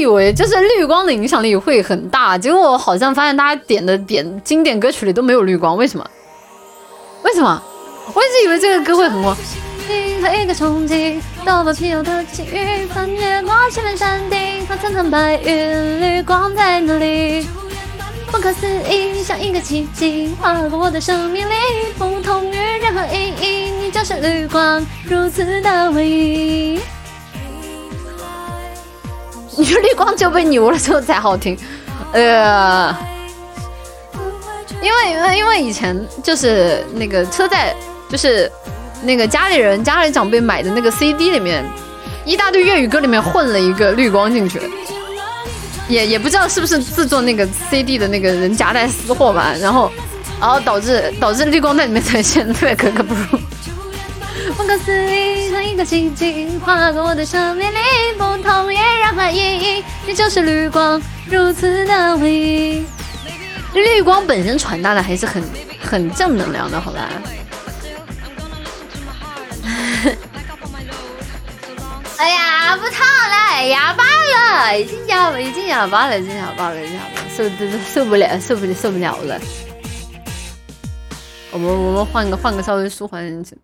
以为就是绿光的影响力会很大，结果我好像发现大家点的点经典歌曲里都没有绿光，为什么？为什么？我一直以为这个歌会很火。一个冲击，到了皮尤的际遇，翻越过千面山顶和层层白云，绿光在哪里？不可思议，像一个奇迹，划过我的生命里，不同于任何意义，你就是绿光，如此的唯一。你说绿光就被牛了之后才好听，呃，因为因为因为以前就是那个车载，就是那个家里人家里长辈买的那个 CD 里面，一大堆粤语歌里面混了一个绿光进去，也也不知道是不是制作那个 CD 的那个人夹带私货吧，然后然后导致导致绿光在里面呈现特别格格不入。不可思议，像一个奇迹，划过我的生命里，不同于任何意义，你就是绿光，如此的唯一。绿光本身传达的还是很很正能量的，好吧？哎呀，不唱了，哑巴了，已经哑巴，已经哑巴了，已经哑巴了，已经哑巴了，受受不了，受不了，受不了了。我们我们换个换个稍微舒缓一点。